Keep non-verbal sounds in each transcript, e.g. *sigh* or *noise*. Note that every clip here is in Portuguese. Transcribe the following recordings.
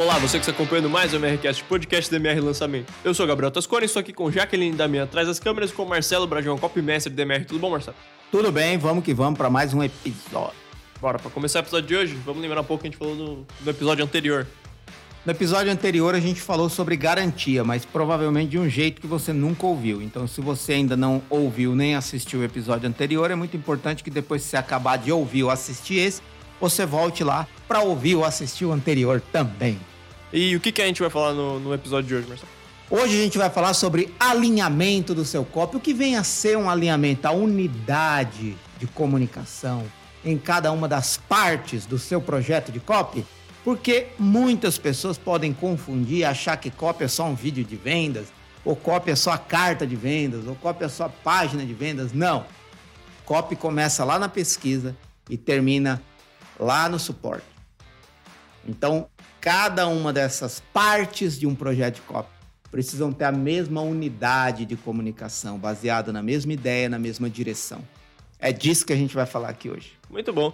Olá, você que está acompanhando mais o MRCast, podcast do MR Lançamento. Eu sou o Gabriel Tascone, estou aqui com Jaqueline Damian atrás das câmeras com Marcelo Brajão, copy-mestre do MR. Tudo bom, Marcelo? Tudo bem, vamos que vamos para mais um episódio. Bora, para começar o episódio de hoje, vamos lembrar um pouco o que a gente falou no, no episódio anterior. No episódio anterior a gente falou sobre garantia, mas provavelmente de um jeito que você nunca ouviu. Então, se você ainda não ouviu nem assistiu o episódio anterior, é muito importante que depois que você acabar de ouvir ou assistir esse, você volte lá para ouvir ou assistir o anterior também. E o que, que a gente vai falar no, no episódio de hoje, Marcelo? Hoje a gente vai falar sobre alinhamento do seu copy. O que vem a ser um alinhamento? A unidade de comunicação em cada uma das partes do seu projeto de copy. Porque muitas pessoas podem confundir, achar que copy é só um vídeo de vendas, ou copy é só a carta de vendas, ou copy é só a página de vendas. Não. Copy começa lá na pesquisa e termina lá no suporte. Então, cada uma dessas partes de um projeto de copy precisam ter a mesma unidade de comunicação, baseada na mesma ideia, na mesma direção. É disso que a gente vai falar aqui hoje. Muito bom.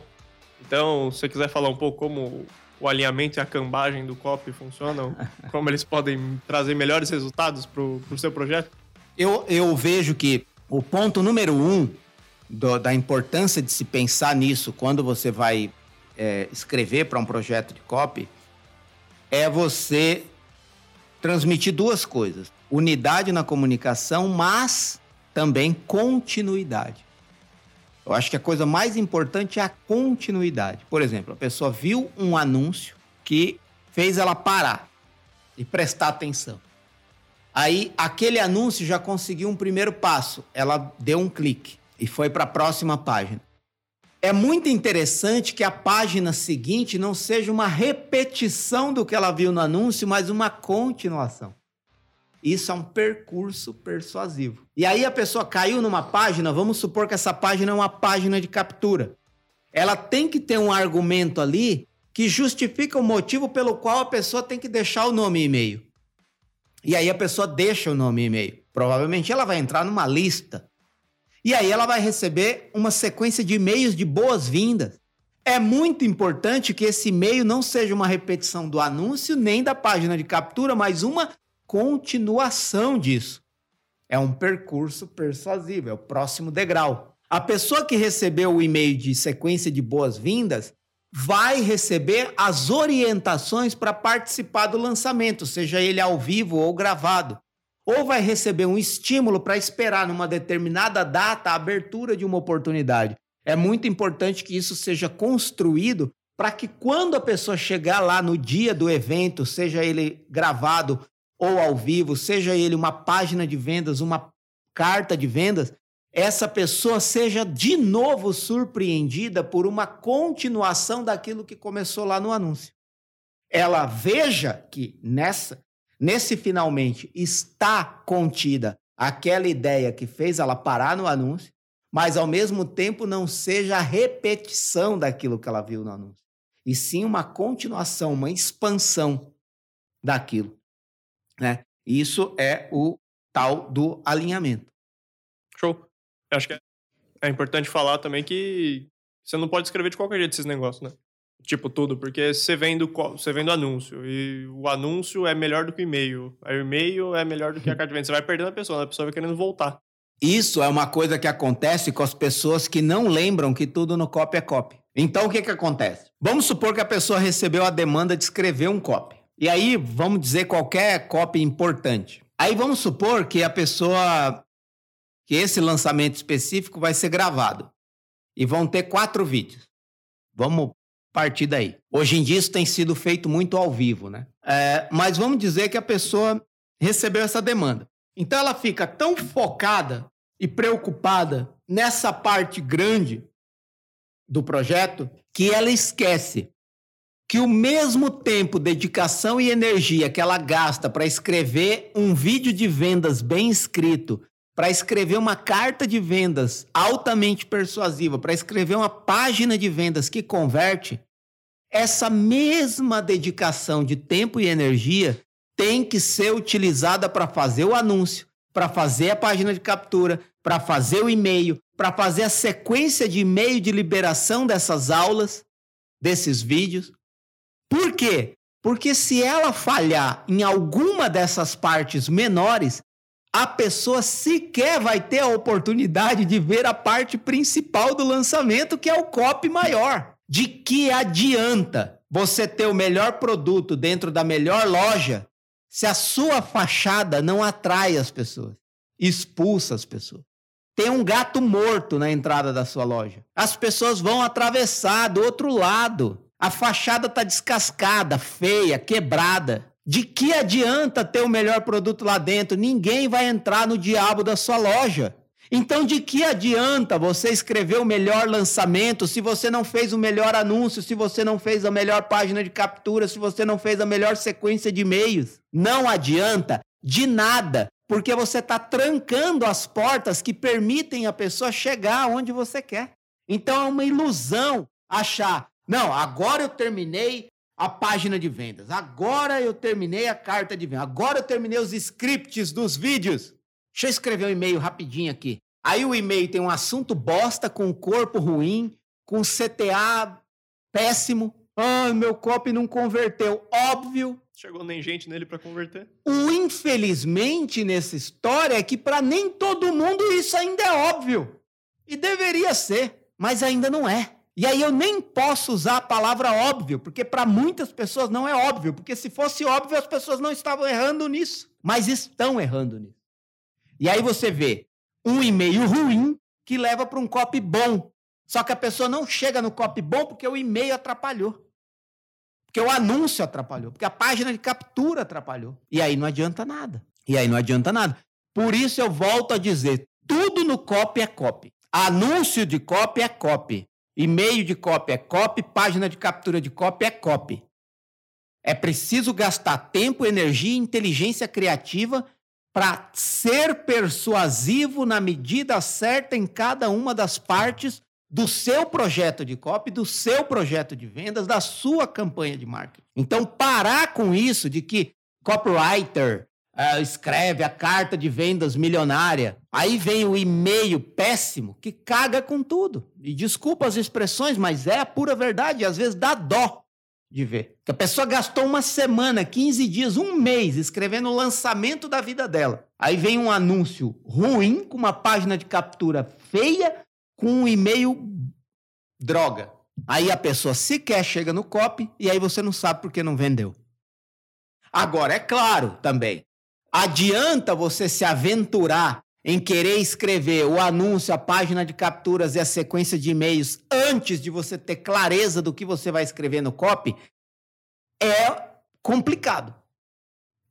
Então, se você quiser falar um pouco como o alinhamento e a cambagem do copy funcionam, *laughs* como eles podem trazer melhores resultados para o pro seu projeto? Eu, eu vejo que o ponto número um do, da importância de se pensar nisso quando você vai é, escrever para um projeto de copy é você transmitir duas coisas: unidade na comunicação, mas também continuidade. Eu acho que a coisa mais importante é a continuidade. Por exemplo, a pessoa viu um anúncio que fez ela parar e prestar atenção. Aí, aquele anúncio já conseguiu um primeiro passo. Ela deu um clique e foi para a próxima página. É muito interessante que a página seguinte não seja uma repetição do que ela viu no anúncio, mas uma continuação. Isso é um percurso persuasivo. E aí a pessoa caiu numa página, vamos supor que essa página é uma página de captura. Ela tem que ter um argumento ali que justifica o motivo pelo qual a pessoa tem que deixar o nome e e-mail. E aí a pessoa deixa o nome e e-mail. Provavelmente ela vai entrar numa lista e aí ela vai receber uma sequência de e-mails de boas-vindas. É muito importante que esse e-mail não seja uma repetição do anúncio nem da página de captura, mas uma continuação disso. É um percurso persuasivo, é o próximo degrau. A pessoa que recebeu o e-mail de sequência de boas-vindas vai receber as orientações para participar do lançamento, seja ele ao vivo ou gravado ou vai receber um estímulo para esperar numa determinada data a abertura de uma oportunidade. É muito importante que isso seja construído para que quando a pessoa chegar lá no dia do evento, seja ele gravado ou ao vivo, seja ele uma página de vendas, uma carta de vendas, essa pessoa seja de novo surpreendida por uma continuação daquilo que começou lá no anúncio. Ela veja que nessa Nesse finalmente está contida aquela ideia que fez ela parar no anúncio, mas ao mesmo tempo não seja a repetição daquilo que ela viu no anúncio, e sim uma continuação, uma expansão daquilo. Né? Isso é o tal do alinhamento. Show. Eu acho que é importante falar também que você não pode escrever de qualquer jeito esses negócios, né? Tipo, tudo, porque você vendo, você vendo anúncio, e o anúncio é melhor do que o e-mail. Aí o e-mail é melhor do que a carta de venda. Você vai perdendo a pessoa, a pessoa vai querendo voltar. Isso é uma coisa que acontece com as pessoas que não lembram que tudo no copy é copy. Então, o que, que acontece? Vamos supor que a pessoa recebeu a demanda de escrever um copy. E aí, vamos dizer qualquer copy importante. Aí, vamos supor que a pessoa... que esse lançamento específico vai ser gravado. E vão ter quatro vídeos. Vamos partir daí. Hoje em dia isso tem sido feito muito ao vivo, né? É, mas vamos dizer que a pessoa recebeu essa demanda. Então ela fica tão focada e preocupada nessa parte grande do projeto que ela esquece que o mesmo tempo, dedicação e energia que ela gasta para escrever um vídeo de vendas bem escrito, para escrever uma carta de vendas altamente persuasiva, para escrever uma página de vendas que converte, essa mesma dedicação de tempo e energia tem que ser utilizada para fazer o anúncio, para fazer a página de captura, para fazer o e-mail, para fazer a sequência de e-mail de liberação dessas aulas, desses vídeos. Por quê? Porque se ela falhar em alguma dessas partes menores, a pessoa sequer vai ter a oportunidade de ver a parte principal do lançamento, que é o copy maior. De que adianta você ter o melhor produto dentro da melhor loja se a sua fachada não atrai as pessoas, expulsa as pessoas? Tem um gato morto na entrada da sua loja. As pessoas vão atravessar do outro lado. A fachada está descascada, feia, quebrada. De que adianta ter o melhor produto lá dentro? Ninguém vai entrar no diabo da sua loja. Então, de que adianta você escrever o melhor lançamento se você não fez o melhor anúncio, se você não fez a melhor página de captura, se você não fez a melhor sequência de e-mails? Não adianta de nada, porque você está trancando as portas que permitem a pessoa chegar onde você quer. Então, é uma ilusão achar, não, agora eu terminei a página de vendas. Agora eu terminei a carta de vendas. Agora eu terminei os scripts dos vídeos. Deixa eu escrever um e-mail rapidinho aqui. Aí o e-mail tem um assunto bosta, com um corpo ruim, com CTA péssimo. Ah, meu copy não converteu. Óbvio. Chegou nem gente nele para converter. O infelizmente nessa história é que para nem todo mundo isso ainda é óbvio. E deveria ser, mas ainda não é. E aí eu nem posso usar a palavra óbvio, porque para muitas pessoas não é óbvio, porque se fosse óbvio as pessoas não estavam errando nisso, mas estão errando nisso. E aí você vê um e-mail ruim que leva para um copy bom. Só que a pessoa não chega no copy bom porque o e-mail atrapalhou. Porque o anúncio atrapalhou, porque a página de captura atrapalhou. E aí não adianta nada. E aí não adianta nada. Por isso eu volto a dizer, tudo no copy é copy. Anúncio de copy é copy. E-mail de copy é copy, página de captura de copy é copy. É preciso gastar tempo, energia e inteligência criativa para ser persuasivo na medida certa em cada uma das partes do seu projeto de copy, do seu projeto de vendas, da sua campanha de marketing. Então, parar com isso de que copywriter, uh, escreve a carta de vendas milionária. Aí vem o e-mail péssimo que caga com tudo. E desculpa as expressões, mas é a pura verdade. Às vezes dá dó de ver. A pessoa gastou uma semana, 15 dias, um mês escrevendo o lançamento da vida dela. Aí vem um anúncio ruim, com uma página de captura feia, com um e-mail droga. Aí a pessoa sequer chega no copy e aí você não sabe por que não vendeu. Agora, é claro também, Adianta você se aventurar em querer escrever o anúncio, a página de capturas e a sequência de e-mails antes de você ter clareza do que você vai escrever no copy? É complicado.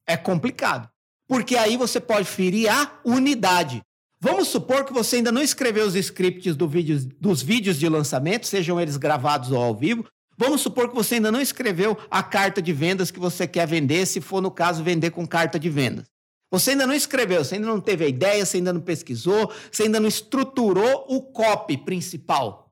É complicado. Porque aí você pode ferir a unidade. Vamos supor que você ainda não escreveu os scripts do vídeo, dos vídeos de lançamento, sejam eles gravados ou ao vivo. Vamos supor que você ainda não escreveu a carta de vendas que você quer vender, se for no caso vender com carta de vendas. Você ainda não escreveu, você ainda não teve a ideia, você ainda não pesquisou, você ainda não estruturou o copy principal.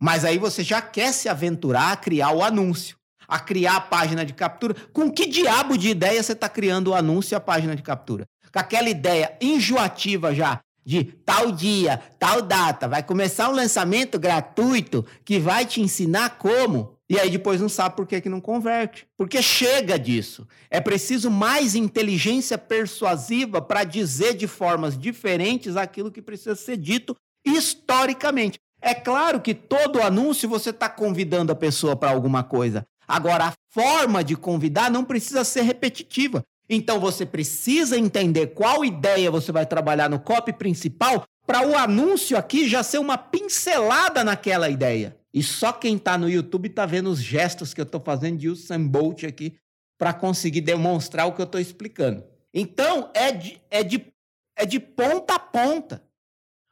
Mas aí você já quer se aventurar a criar o anúncio, a criar a página de captura. Com que diabo de ideia você está criando o anúncio e a página de captura? Com aquela ideia enjoativa já de tal dia, tal data, vai começar um lançamento gratuito que vai te ensinar como. E aí depois não sabe por que, que não converte. Porque chega disso. É preciso mais inteligência persuasiva para dizer de formas diferentes aquilo que precisa ser dito historicamente. É claro que todo anúncio você está convidando a pessoa para alguma coisa. Agora, a forma de convidar não precisa ser repetitiva. Então você precisa entender qual ideia você vai trabalhar no copy principal para o anúncio aqui já ser uma pincelada naquela ideia. E só quem está no YouTube está vendo os gestos que eu estou fazendo de Usain Bolt aqui para conseguir demonstrar o que eu estou explicando. Então é de, é, de, é de ponta a ponta.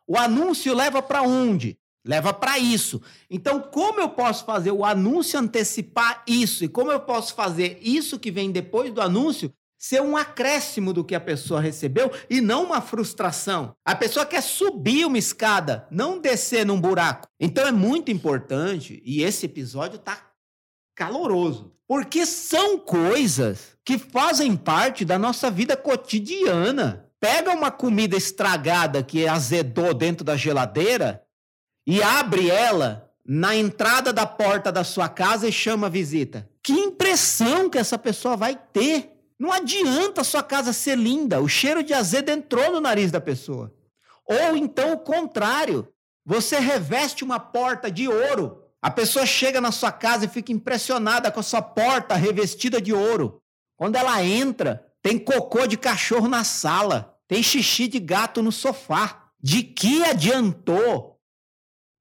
O anúncio leva para onde? Leva para isso. Então, como eu posso fazer o anúncio antecipar isso? E como eu posso fazer isso que vem depois do anúncio ser um acréscimo do que a pessoa recebeu e não uma frustração. A pessoa quer subir uma escada, não descer num buraco. Então é muito importante e esse episódio tá caloroso, porque são coisas que fazem parte da nossa vida cotidiana. Pega uma comida estragada que azedou dentro da geladeira e abre ela na entrada da porta da sua casa e chama a visita. Que impressão que essa pessoa vai ter. Não adianta a sua casa ser linda, o cheiro de azedo entrou no nariz da pessoa. Ou então o contrário, você reveste uma porta de ouro. A pessoa chega na sua casa e fica impressionada com a sua porta revestida de ouro. Quando ela entra, tem cocô de cachorro na sala, tem xixi de gato no sofá. De que adiantou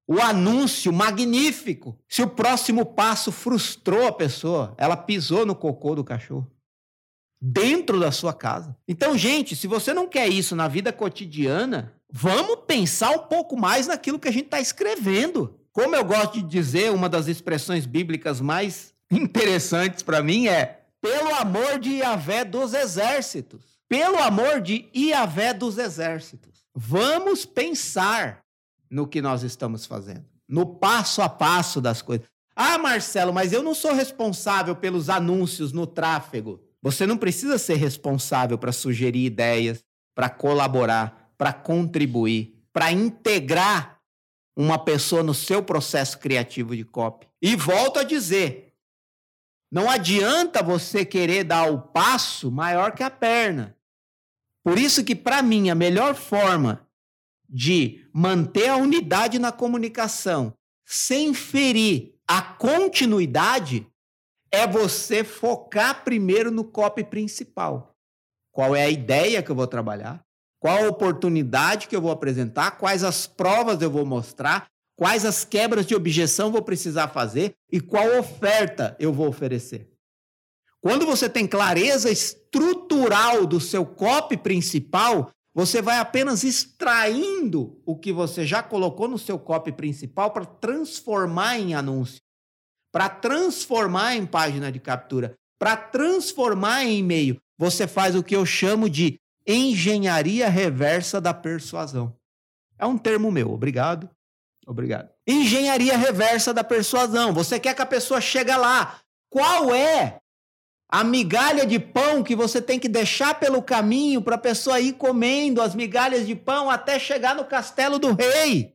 o anúncio magnífico se o próximo passo frustrou a pessoa? Ela pisou no cocô do cachorro dentro da sua casa. Então, gente, se você não quer isso na vida cotidiana, vamos pensar um pouco mais naquilo que a gente está escrevendo. Como eu gosto de dizer, uma das expressões bíblicas mais *laughs* interessantes para mim é pelo amor de Iavé dos exércitos. Pelo amor de Iavé dos exércitos. Vamos pensar no que nós estamos fazendo, no passo a passo das coisas. Ah, Marcelo, mas eu não sou responsável pelos anúncios no tráfego. Você não precisa ser responsável para sugerir ideias, para colaborar, para contribuir, para integrar uma pessoa no seu processo criativo de copy. E volto a dizer, não adianta você querer dar o passo maior que a perna. Por isso que para mim a melhor forma de manter a unidade na comunicação sem ferir a continuidade é você focar primeiro no copy principal. Qual é a ideia que eu vou trabalhar? Qual a oportunidade que eu vou apresentar? Quais as provas eu vou mostrar? Quais as quebras de objeção vou precisar fazer? E qual oferta eu vou oferecer? Quando você tem clareza estrutural do seu copy principal, você vai apenas extraindo o que você já colocou no seu copy principal para transformar em anúncio para transformar em página de captura, para transformar em e-mail. Você faz o que eu chamo de engenharia reversa da persuasão. É um termo meu, obrigado. Obrigado. Engenharia reversa da persuasão. Você quer que a pessoa chegue lá. Qual é a migalha de pão que você tem que deixar pelo caminho para a pessoa ir comendo as migalhas de pão até chegar no castelo do rei?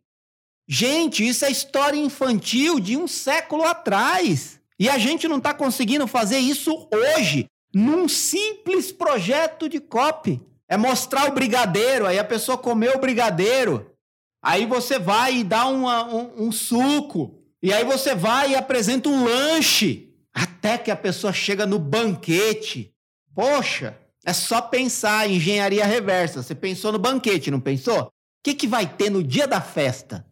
Gente, isso é história infantil de um século atrás. E a gente não está conseguindo fazer isso hoje, num simples projeto de copy. É mostrar o brigadeiro, aí a pessoa comeu o brigadeiro. Aí você vai e dá uma, um, um suco. E aí você vai e apresenta um lanche. Até que a pessoa chega no banquete. Poxa, é só pensar em engenharia reversa. Você pensou no banquete, não pensou? O que, que vai ter no dia da festa?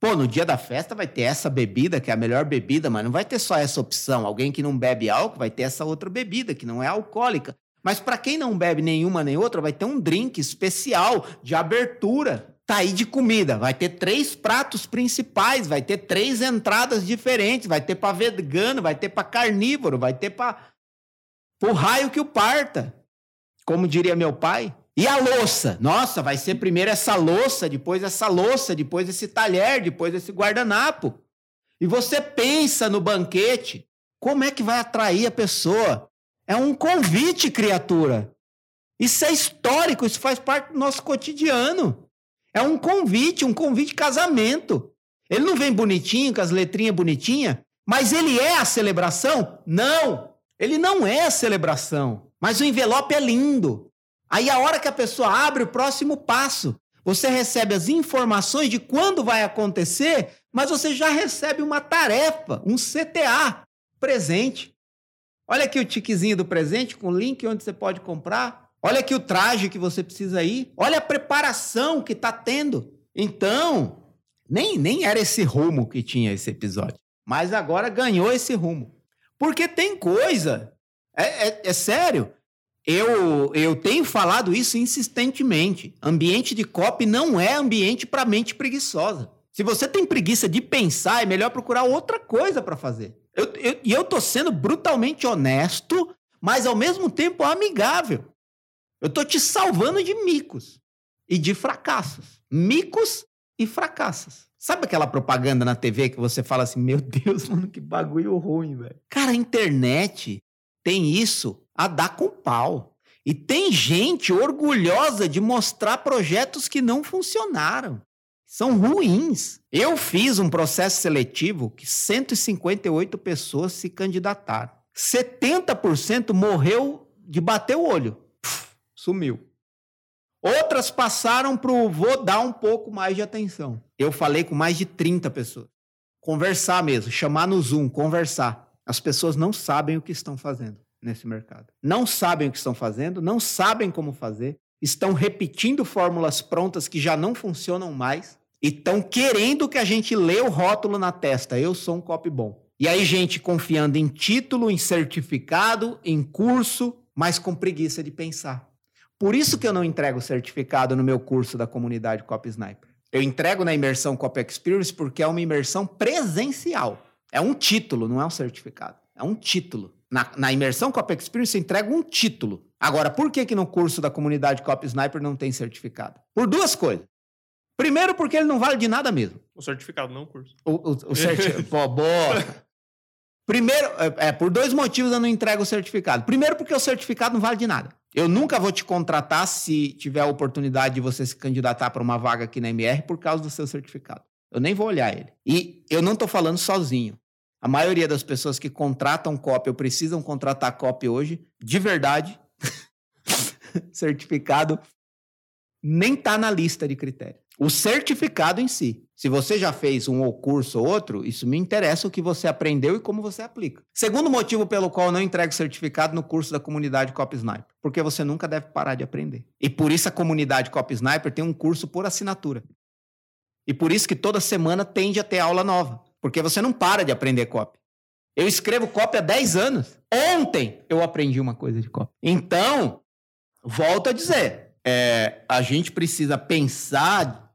Pô, no dia da festa vai ter essa bebida, que é a melhor bebida, mas não vai ter só essa opção. Alguém que não bebe álcool vai ter essa outra bebida, que não é alcoólica. Mas para quem não bebe nenhuma nem outra, vai ter um drink especial de abertura. Tá aí de comida. Vai ter três pratos principais, vai ter três entradas diferentes. Vai ter para vegano, vai ter para carnívoro, vai ter para o raio que o parta. Como diria meu pai, e a louça? Nossa, vai ser primeiro essa louça, depois essa louça, depois esse talher, depois esse guardanapo. E você pensa no banquete, como é que vai atrair a pessoa? É um convite, criatura. Isso é histórico, isso faz parte do nosso cotidiano. É um convite, um convite de casamento. Ele não vem bonitinho, com as letrinhas bonitinhas, mas ele é a celebração? Não, ele não é a celebração. Mas o envelope é lindo. Aí a hora que a pessoa abre o próximo passo, você recebe as informações de quando vai acontecer, mas você já recebe uma tarefa, um CTA presente. Olha aqui o tiquezinho do presente com o link onde você pode comprar. Olha aqui o traje que você precisa ir. Olha a preparação que está tendo. Então, nem, nem era esse rumo que tinha esse episódio. Mas agora ganhou esse rumo. Porque tem coisa. É, é, é sério. Eu, eu tenho falado isso insistentemente. Ambiente de copy não é ambiente para mente preguiçosa. Se você tem preguiça de pensar, é melhor procurar outra coisa para fazer. E eu, eu, eu tô sendo brutalmente honesto, mas ao mesmo tempo amigável. Eu tô te salvando de micos e de fracassos. Micos e fracassos. Sabe aquela propaganda na TV que você fala assim: Meu Deus, *laughs* mano, que bagulho ruim, velho. Cara, a internet tem isso a dar com pau. E tem gente orgulhosa de mostrar projetos que não funcionaram. São ruins. Eu fiz um processo seletivo que 158 pessoas se candidataram. 70% morreu de bater o olho. sumiu. Outras passaram para o vou dar um pouco mais de atenção. Eu falei com mais de 30 pessoas. Conversar mesmo, chamar no Zoom, conversar. As pessoas não sabem o que estão fazendo nesse mercado. Não sabem o que estão fazendo, não sabem como fazer, estão repetindo fórmulas prontas que já não funcionam mais e estão querendo que a gente lê o rótulo na testa. Eu sou um copy bom. E aí, gente confiando em título, em certificado, em curso, mas com preguiça de pensar. Por isso que eu não entrego certificado no meu curso da comunidade Copy Sniper. Eu entrego na imersão Copy Experience porque é uma imersão presencial. É um título, não é um certificado. É um título. Na, na imersão Copy Experience, eu entrego um título. Agora, por que, que no curso da comunidade Copy Sniper não tem certificado? Por duas coisas. Primeiro, porque ele não vale de nada mesmo. O certificado, não o curso. O, o, o certificado. *laughs* Pô, boa. Primeiro, é, é, por dois motivos eu não entrego o certificado. Primeiro, porque o certificado não vale de nada. Eu nunca vou te contratar se tiver a oportunidade de você se candidatar para uma vaga aqui na MR por causa do seu certificado. Eu nem vou olhar ele. E eu não estou falando sozinho. A maioria das pessoas que contratam cópia ou precisam contratar cópia hoje, de verdade, *laughs* certificado nem está na lista de critérios. O certificado em si. Se você já fez um curso ou outro, isso me interessa o que você aprendeu e como você aplica. Segundo motivo pelo qual eu não entrego certificado no curso da comunidade Cop Sniper, porque você nunca deve parar de aprender. E por isso a comunidade Cop Sniper tem um curso por assinatura. E por isso que toda semana tende a ter aula nova, porque você não para de aprender copy. Eu escrevo copy há 10 anos. Ontem eu aprendi uma coisa de copy. Então, volto a dizer, é, a gente precisa pensar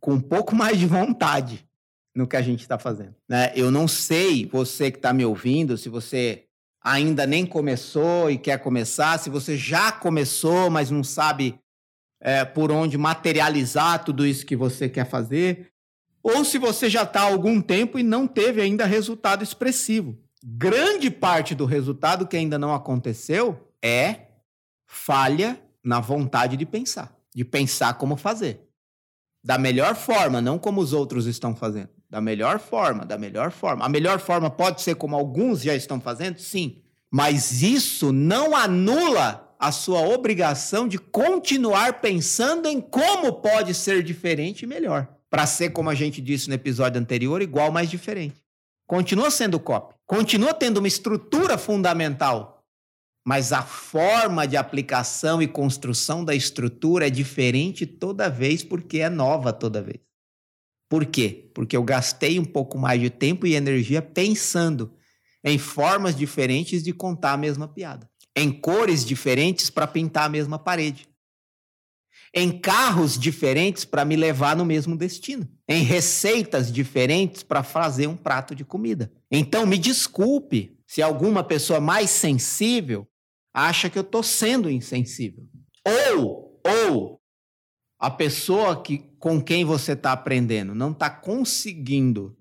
com um pouco mais de vontade no que a gente está fazendo. Né? Eu não sei, você que está me ouvindo, se você ainda nem começou e quer começar, se você já começou, mas não sabe é, por onde materializar tudo isso que você quer fazer, ou se você já está há algum tempo e não teve ainda resultado expressivo. Grande parte do resultado que ainda não aconteceu é falha na vontade de pensar, de pensar como fazer da melhor forma, não como os outros estão fazendo. Da melhor forma, da melhor forma. A melhor forma pode ser como alguns já estão fazendo? Sim. Mas isso não anula a sua obrigação de continuar pensando em como pode ser diferente e melhor. Para ser, como a gente disse no episódio anterior, igual, mas diferente. Continua sendo copy. Continua tendo uma estrutura fundamental mas a forma de aplicação e construção da estrutura é diferente toda vez porque é nova toda vez. Por quê? Porque eu gastei um pouco mais de tempo e energia pensando em formas diferentes de contar a mesma piada, em cores diferentes para pintar a mesma parede, em carros diferentes para me levar no mesmo destino, em receitas diferentes para fazer um prato de comida. Então, me desculpe se alguma pessoa mais sensível acha que eu estou sendo insensível. Ou, ou a pessoa que, com quem você está aprendendo não está conseguindo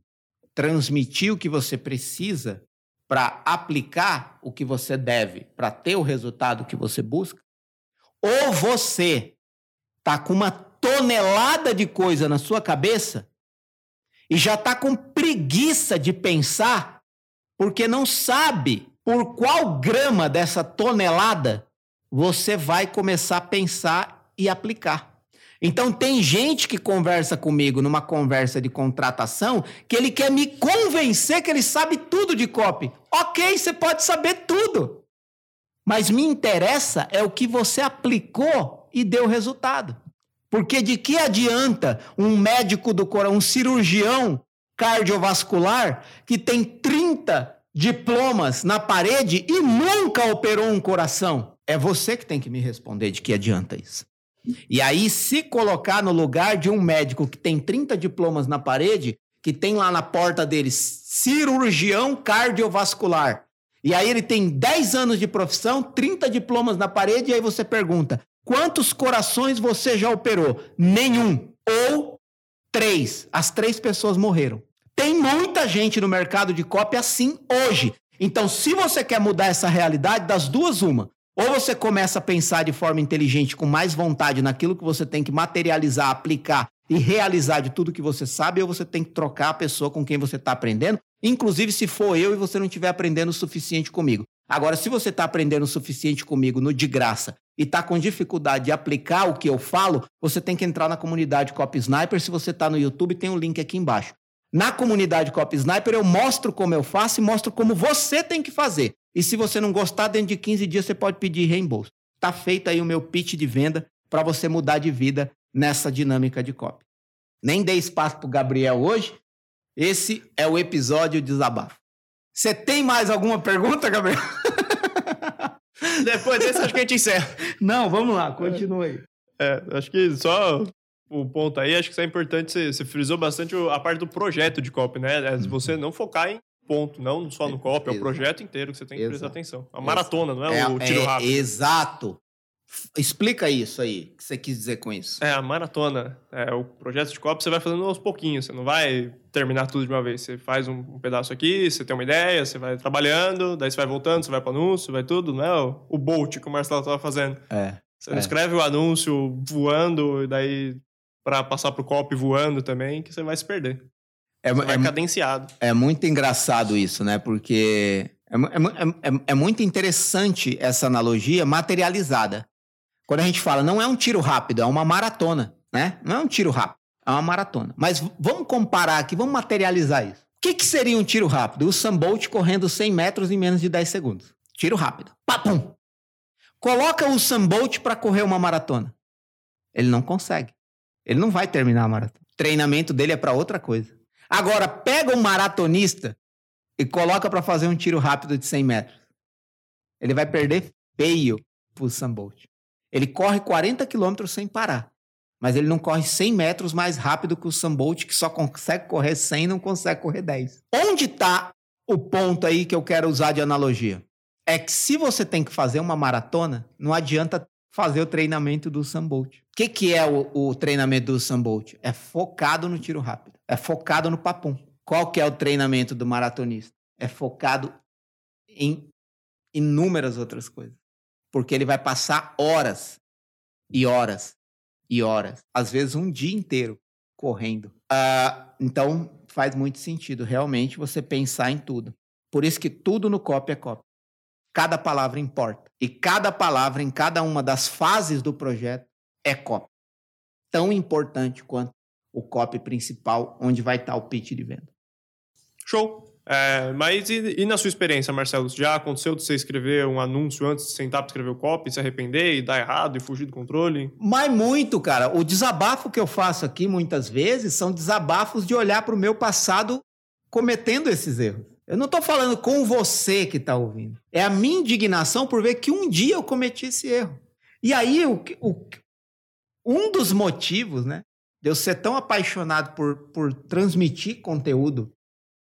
transmitir o que você precisa para aplicar o que você deve, para ter o resultado que você busca, ou você está com uma tonelada de coisa na sua cabeça e já está com preguiça de pensar porque não sabe por qual grama dessa tonelada você vai começar a pensar e aplicar. Então tem gente que conversa comigo numa conversa de contratação que ele quer me convencer que ele sabe tudo de copy. OK, você pode saber tudo. Mas me interessa é o que você aplicou e deu resultado. Porque de que adianta um médico do coração, um cirurgião cardiovascular que tem 30 diplomas na parede e nunca operou um coração? É você que tem que me responder de que adianta isso. E aí, se colocar no lugar de um médico que tem 30 diplomas na parede, que tem lá na porta dele cirurgião cardiovascular, e aí ele tem 10 anos de profissão, 30 diplomas na parede, e aí você pergunta: quantos corações você já operou? Nenhum. Ou três. As três pessoas morreram. Tem muita gente no mercado de cópia assim hoje. Então, se você quer mudar essa realidade, das duas, uma. Ou você começa a pensar de forma inteligente, com mais vontade naquilo que você tem que materializar, aplicar e realizar de tudo que você sabe, ou você tem que trocar a pessoa com quem você está aprendendo Inclusive se for eu e você não estiver aprendendo o suficiente comigo. Agora, se você está aprendendo o suficiente comigo no de graça e está com dificuldade de aplicar o que eu falo, você tem que entrar na comunidade Cop Sniper. Se você está no YouTube, tem o um link aqui embaixo. Na comunidade Cop Sniper, eu mostro como eu faço e mostro como você tem que fazer. E se você não gostar, dentro de 15 dias você pode pedir reembolso. Está feito aí o meu pitch de venda para você mudar de vida nessa dinâmica de copy. Nem dei espaço para o Gabriel hoje. Esse é o episódio desabafo. Você tem mais alguma pergunta, Gabriel? *laughs* Depois desse, acho que a gente encerra. Não, vamos lá, continue aí. É, acho que só o ponto aí, acho que isso é importante, você, você frisou bastante a parte do projeto de copy, né? É você não focar em ponto, não só no copy, é o projeto inteiro que você tem que prestar atenção. A maratona, não é, é o tiro é, rápido. Exato. Explica isso aí, o que você quis dizer com isso. É, a maratona, é, o projeto de copy você vai fazendo aos pouquinhos, você não vai terminar tudo de uma vez. Você faz um, um pedaço aqui, você tem uma ideia, você vai trabalhando, daí você vai voltando, você vai para anúncio, vai tudo, não é o, o Bolt que o Marcelo estava fazendo. É. Você é. escreve o anúncio voando, e daí para passar para o copy voando também, que você vai se perder. É, vai é, cadenciado. É muito engraçado isso, né? Porque é, é, é, é muito interessante essa analogia materializada. Quando a gente fala, não é um tiro rápido, é uma maratona, né? Não é um tiro rápido, é uma maratona. Mas vamos comparar aqui, vamos materializar isso. O que, que seria um tiro rápido? O Sam Bolt correndo 100 metros em menos de 10 segundos. Tiro rápido. Papum! Coloca o Sam Bolt para correr uma maratona. Ele não consegue. Ele não vai terminar a maratona. O treinamento dele é para outra coisa. Agora, pega um maratonista e coloca para fazer um tiro rápido de 100 metros. Ele vai perder feio pro Sam Bolt. Ele corre 40 quilômetros sem parar. Mas ele não corre 100 metros mais rápido que o Sam que só consegue correr 100 e não consegue correr 10. Onde está o ponto aí que eu quero usar de analogia? É que se você tem que fazer uma maratona, não adianta fazer o treinamento do Sam. O que, que é o, o treinamento do Sam? É focado no tiro rápido é focado no papum. Qual que é o treinamento do maratonista? É focado em inúmeras outras coisas. Porque ele vai passar horas e horas e horas, às vezes um dia inteiro correndo. Uh, então faz muito sentido realmente você pensar em tudo. Por isso que tudo no copy é copy. Cada palavra importa. E cada palavra em cada uma das fases do projeto é copy. Tão importante quanto o copy principal, onde vai estar o pitch de venda. Show! É, mas e, e, na sua experiência, Marcelo? Já aconteceu de você escrever um anúncio antes de sentar para escrever o copy, se arrepender e dar errado e fugir do controle? Mas muito, cara. O desabafo que eu faço aqui muitas vezes são desabafos de olhar para o meu passado cometendo esses erros. Eu não estou falando com você que está ouvindo. É a minha indignação por ver que um dia eu cometi esse erro. E aí, o, o, um dos motivos, né? de eu ser tão apaixonado por, por transmitir conteúdo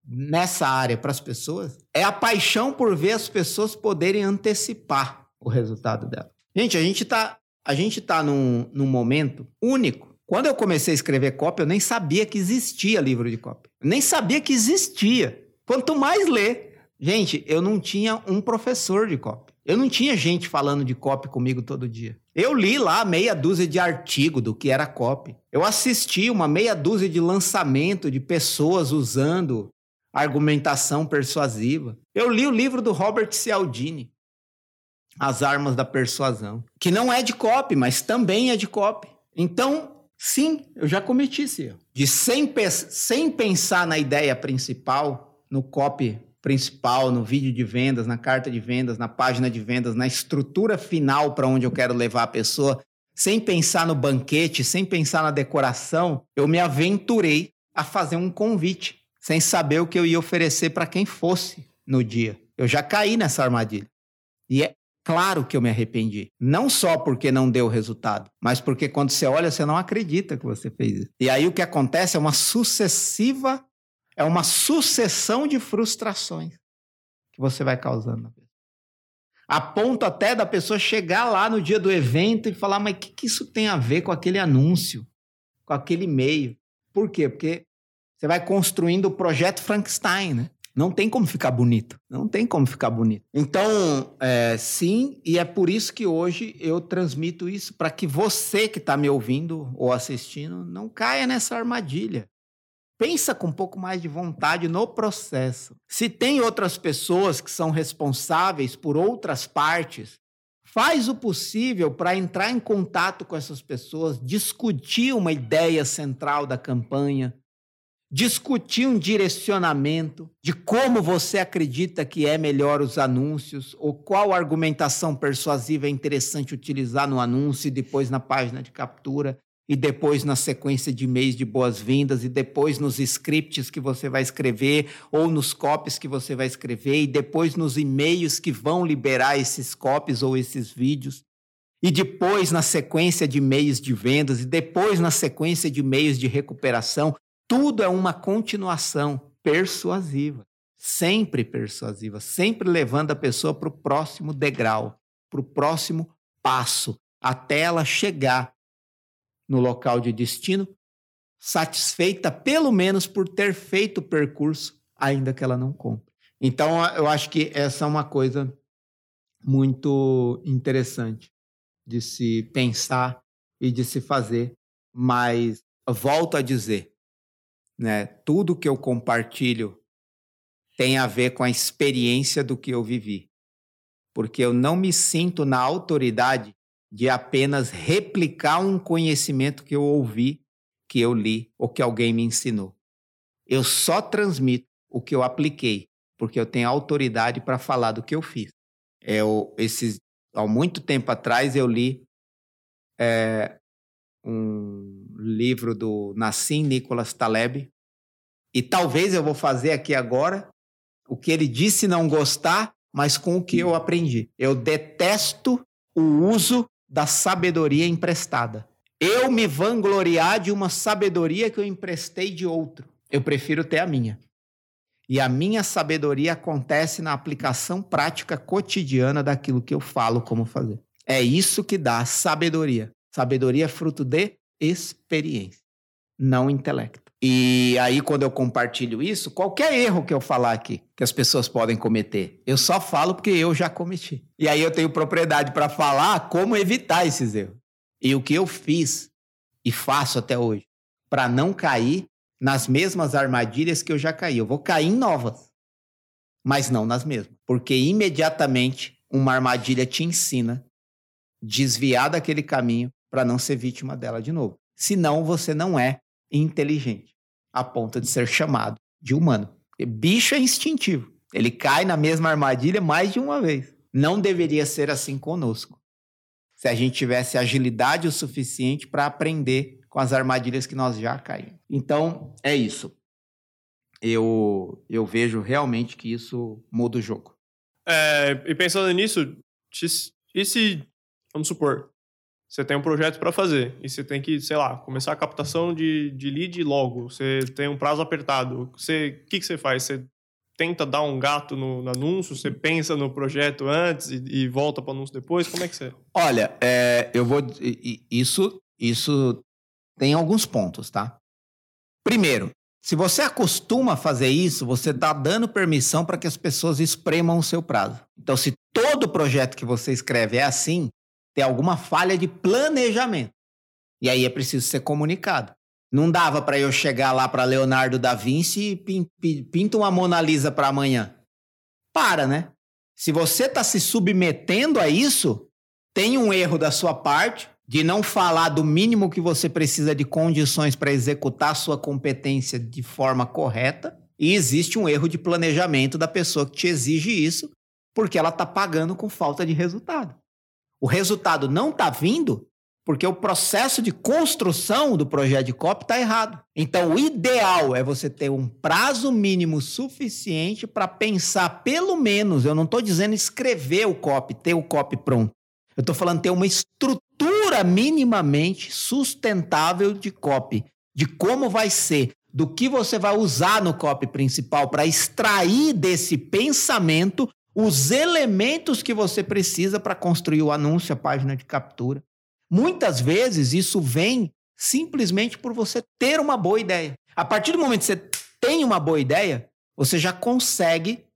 nessa área para as pessoas, é a paixão por ver as pessoas poderem antecipar o resultado dela. Gente, a gente está a gente tá num, num momento único. Quando eu comecei a escrever cópia, eu nem sabia que existia livro de cópia. Nem sabia que existia. Quanto mais ler. Gente, eu não tinha um professor de cópia. Eu não tinha gente falando de copy comigo todo dia. Eu li lá meia dúzia de artigo do que era copy. Eu assisti uma meia dúzia de lançamento de pessoas usando argumentação persuasiva. Eu li o livro do Robert Cialdini, As Armas da Persuasão, que não é de copy, mas também é de copy. Então, sim, eu já cometi esse erro. De sem, sem pensar na ideia principal, no copy principal, no vídeo de vendas, na carta de vendas, na página de vendas, na estrutura final para onde eu quero levar a pessoa, sem pensar no banquete, sem pensar na decoração, eu me aventurei a fazer um convite, sem saber o que eu ia oferecer para quem fosse no dia. Eu já caí nessa armadilha. E é claro que eu me arrependi. Não só porque não deu resultado, mas porque quando você olha, você não acredita que você fez isso. E aí o que acontece é uma sucessiva é uma sucessão de frustrações que você vai causando na pessoa. A ponto até da pessoa chegar lá no dia do evento e falar: mas o que, que isso tem a ver com aquele anúncio, com aquele e-mail? Por quê? Porque você vai construindo o projeto Frankenstein, né? Não tem como ficar bonito. Não tem como ficar bonito. Então, é, sim, e é por isso que hoje eu transmito isso para que você que está me ouvindo ou assistindo não caia nessa armadilha pensa com um pouco mais de vontade no processo. Se tem outras pessoas que são responsáveis por outras partes, faz o possível para entrar em contato com essas pessoas, discutir uma ideia central da campanha, discutir um direcionamento de como você acredita que é melhor os anúncios ou qual argumentação persuasiva é interessante utilizar no anúncio e depois na página de captura e depois na sequência de e-mails de boas-vindas e depois nos scripts que você vai escrever ou nos copies que você vai escrever e depois nos e-mails que vão liberar esses copies ou esses vídeos. E depois na sequência de e-mails de vendas e depois na sequência de e-mails de recuperação tudo é uma continuação persuasiva, sempre persuasiva, sempre levando a pessoa para o próximo degrau, para o próximo passo, até ela chegar no local de destino, satisfeita pelo menos por ter feito o percurso, ainda que ela não compre. Então, eu acho que essa é uma coisa muito interessante de se pensar e de se fazer, mas volto a dizer, né? Tudo que eu compartilho tem a ver com a experiência do que eu vivi. Porque eu não me sinto na autoridade de apenas replicar um conhecimento que eu ouvi, que eu li ou que alguém me ensinou. Eu só transmito o que eu apliquei, porque eu tenho autoridade para falar do que eu fiz. Eu, esses, há muito tempo atrás eu li é, um livro do Nassim Nicholas Taleb, e talvez eu vou fazer aqui agora o que ele disse não gostar, mas com o que eu aprendi. Eu detesto o uso da sabedoria emprestada. Eu me vangloriar de uma sabedoria que eu emprestei de outro. Eu prefiro ter a minha. E a minha sabedoria acontece na aplicação prática cotidiana daquilo que eu falo como fazer. É isso que dá sabedoria. Sabedoria é fruto de experiência, não intelecto. E aí, quando eu compartilho isso, qualquer erro que eu falar aqui, que as pessoas podem cometer, eu só falo porque eu já cometi. E aí eu tenho propriedade para falar como evitar esses erros. E o que eu fiz e faço até hoje para não cair nas mesmas armadilhas que eu já caí. Eu vou cair em novas, mas não nas mesmas. Porque imediatamente uma armadilha te ensina desviar daquele caminho para não ser vítima dela de novo. Senão você não é inteligente, a ponto de ser chamado de humano. Bicho é instintivo. Ele cai na mesma armadilha mais de uma vez. Não deveria ser assim conosco. Se a gente tivesse agilidade o suficiente para aprender com as armadilhas que nós já caímos. Então, é isso. Eu, eu vejo realmente que isso muda o jogo. É, e pensando nisso, e se, vamos supor, você tem um projeto para fazer e você tem que, sei lá, começar a captação de, de lead logo. Você tem um prazo apertado. Você, o que, que você faz? Você tenta dar um gato no, no anúncio? Você pensa no projeto antes e, e volta para o anúncio depois? Como é que você? Olha, é, eu vou. Isso, isso tem alguns pontos, tá? Primeiro, se você acostuma a fazer isso, você está dando permissão para que as pessoas espremam o seu prazo. Então, se todo projeto que você escreve é assim, ter alguma falha de planejamento. E aí é preciso ser comunicado. Não dava para eu chegar lá para Leonardo da Vinci e pinta uma Mona Lisa para amanhã. Para, né? Se você está se submetendo a isso, tem um erro da sua parte de não falar do mínimo que você precisa de condições para executar sua competência de forma correta. E existe um erro de planejamento da pessoa que te exige isso, porque ela está pagando com falta de resultado. O resultado não está vindo porque o processo de construção do projeto de COP está errado. Então, o ideal é você ter um prazo mínimo suficiente para pensar, pelo menos, eu não estou dizendo escrever o COP, ter o COP pronto. Eu estou falando ter uma estrutura minimamente sustentável de COP, de como vai ser, do que você vai usar no COP principal para extrair desse pensamento os elementos que você precisa para construir o anúncio, a página de captura. Muitas vezes isso vem simplesmente por você ter uma boa ideia. A partir do momento que você tem uma boa ideia, você já consegue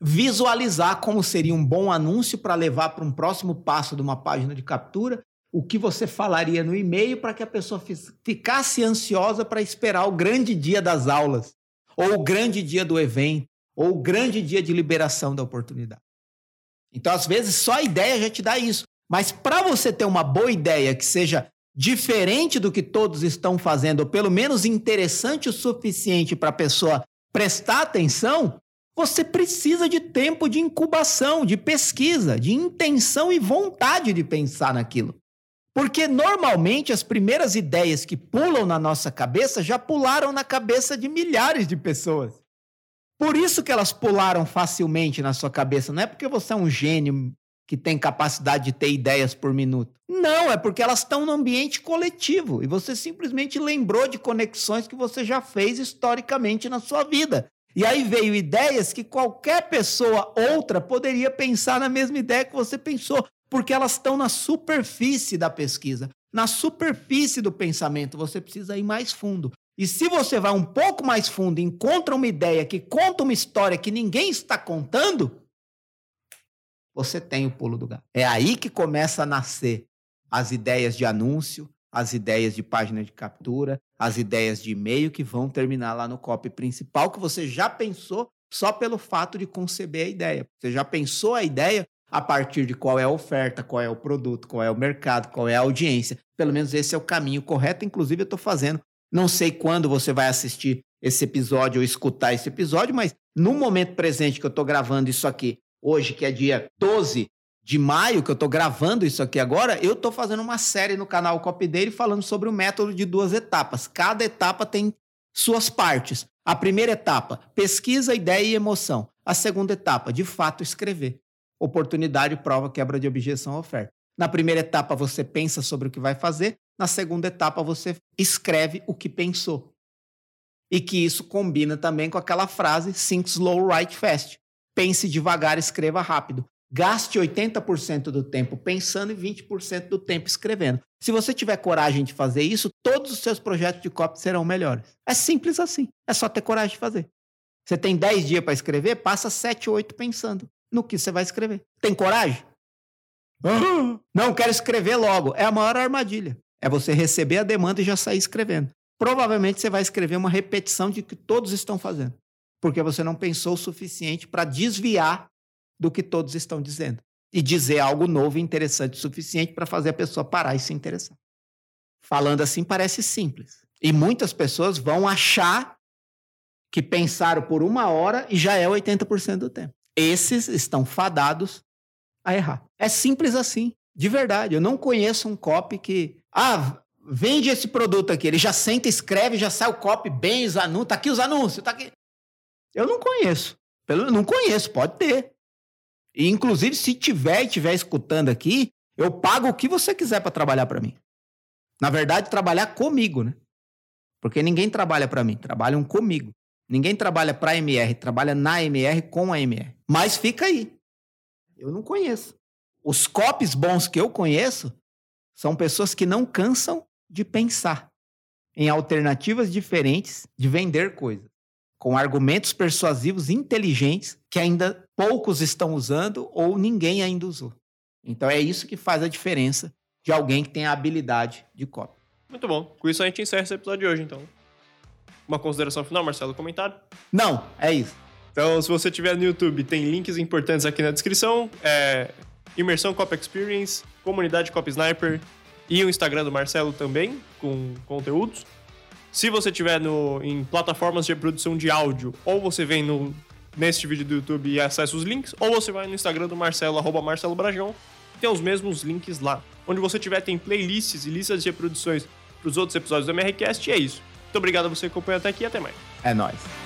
visualizar como seria um bom anúncio para levar para um próximo passo de uma página de captura, o que você falaria no e-mail para que a pessoa ficasse ansiosa para esperar o grande dia das aulas, ou o grande dia do evento, ou o grande dia de liberação da oportunidade. Então, às vezes, só a ideia já te dá isso. Mas para você ter uma boa ideia que seja diferente do que todos estão fazendo, ou pelo menos interessante o suficiente para a pessoa prestar atenção, você precisa de tempo de incubação, de pesquisa, de intenção e vontade de pensar naquilo. Porque normalmente as primeiras ideias que pulam na nossa cabeça já pularam na cabeça de milhares de pessoas. Por isso que elas pularam facilmente na sua cabeça. Não é porque você é um gênio que tem capacidade de ter ideias por minuto. Não, é porque elas estão no ambiente coletivo e você simplesmente lembrou de conexões que você já fez historicamente na sua vida. E aí veio ideias que qualquer pessoa outra poderia pensar na mesma ideia que você pensou porque elas estão na superfície da pesquisa, na superfície do pensamento. Você precisa ir mais fundo. E se você vai um pouco mais fundo e encontra uma ideia que conta uma história que ninguém está contando, você tem o pulo do gato. É aí que começa a nascer as ideias de anúncio, as ideias de página de captura, as ideias de e-mail que vão terminar lá no copy principal que você já pensou só pelo fato de conceber a ideia. Você já pensou a ideia a partir de qual é a oferta, qual é o produto, qual é o mercado, qual é a audiência. Pelo menos esse é o caminho correto. Inclusive, eu estou fazendo. Não sei quando você vai assistir esse episódio ou escutar esse episódio, mas no momento presente que eu estou gravando isso aqui, hoje, que é dia 12 de maio, que eu estou gravando isso aqui agora, eu estou fazendo uma série no canal Copy Dele falando sobre o método de duas etapas. Cada etapa tem suas partes. A primeira etapa, pesquisa, ideia e emoção. A segunda etapa, de fato, escrever oportunidade, prova, quebra de objeção, oferta. Na primeira etapa, você pensa sobre o que vai fazer. Na segunda etapa, você escreve o que pensou. E que isso combina também com aquela frase think slow, write fast. Pense devagar, escreva rápido. Gaste 80% do tempo pensando e 20% do tempo escrevendo. Se você tiver coragem de fazer isso, todos os seus projetos de copy serão melhores. É simples assim. É só ter coragem de fazer. Você tem 10 dias para escrever, passa 7, 8 pensando no que você vai escrever. Tem coragem? *gasps* Não quero escrever logo. É a maior armadilha. É você receber a demanda e já sair escrevendo. Provavelmente você vai escrever uma repetição de que todos estão fazendo, porque você não pensou o suficiente para desviar do que todos estão dizendo e dizer algo novo e interessante o suficiente para fazer a pessoa parar e se interessar. Falando assim parece simples. E muitas pessoas vão achar que pensaram por uma hora e já é 80% do tempo. Esses estão fadados a errar. É simples assim, de verdade. Eu não conheço um copy que. Ah, vende esse produto aqui. Ele já senta, escreve, já sai o copy bem, os anúncios. Tá aqui os anúncios, tá aqui. Eu não conheço. Pelo, não conheço, pode ter. E, inclusive, se tiver e estiver escutando aqui, eu pago o que você quiser para trabalhar para mim. Na verdade, trabalhar comigo, né? Porque ninguém trabalha para mim, trabalham comigo. Ninguém trabalha para a MR, trabalha na MR com a MR. Mas fica aí. Eu não conheço. Os copies bons que eu conheço são pessoas que não cansam de pensar em alternativas diferentes de vender coisas, com argumentos persuasivos inteligentes que ainda poucos estão usando ou ninguém ainda usou. Então é isso que faz a diferença de alguém que tem a habilidade de copy. Muito bom. Com isso a gente encerra esse episódio de hoje, então. Uma consideração final, Marcelo? Comentário? Não, é isso. Então, se você tiver no YouTube, tem links importantes aqui na descrição. É Imersão Cop Experience, Comunidade Cop Sniper e o Instagram do Marcelo também, com conteúdos. Se você tiver em plataformas de produção de áudio, ou você vem no, neste vídeo do YouTube e acessa os links, ou você vai no Instagram do Marcelo, arroba Marcelo Brajão, tem os mesmos links lá. Onde você tiver, tem playlists e listas de reproduções para os outros episódios do MRCast, e é isso. Muito obrigado a você que acompanhou até aqui e até mais. É nóis.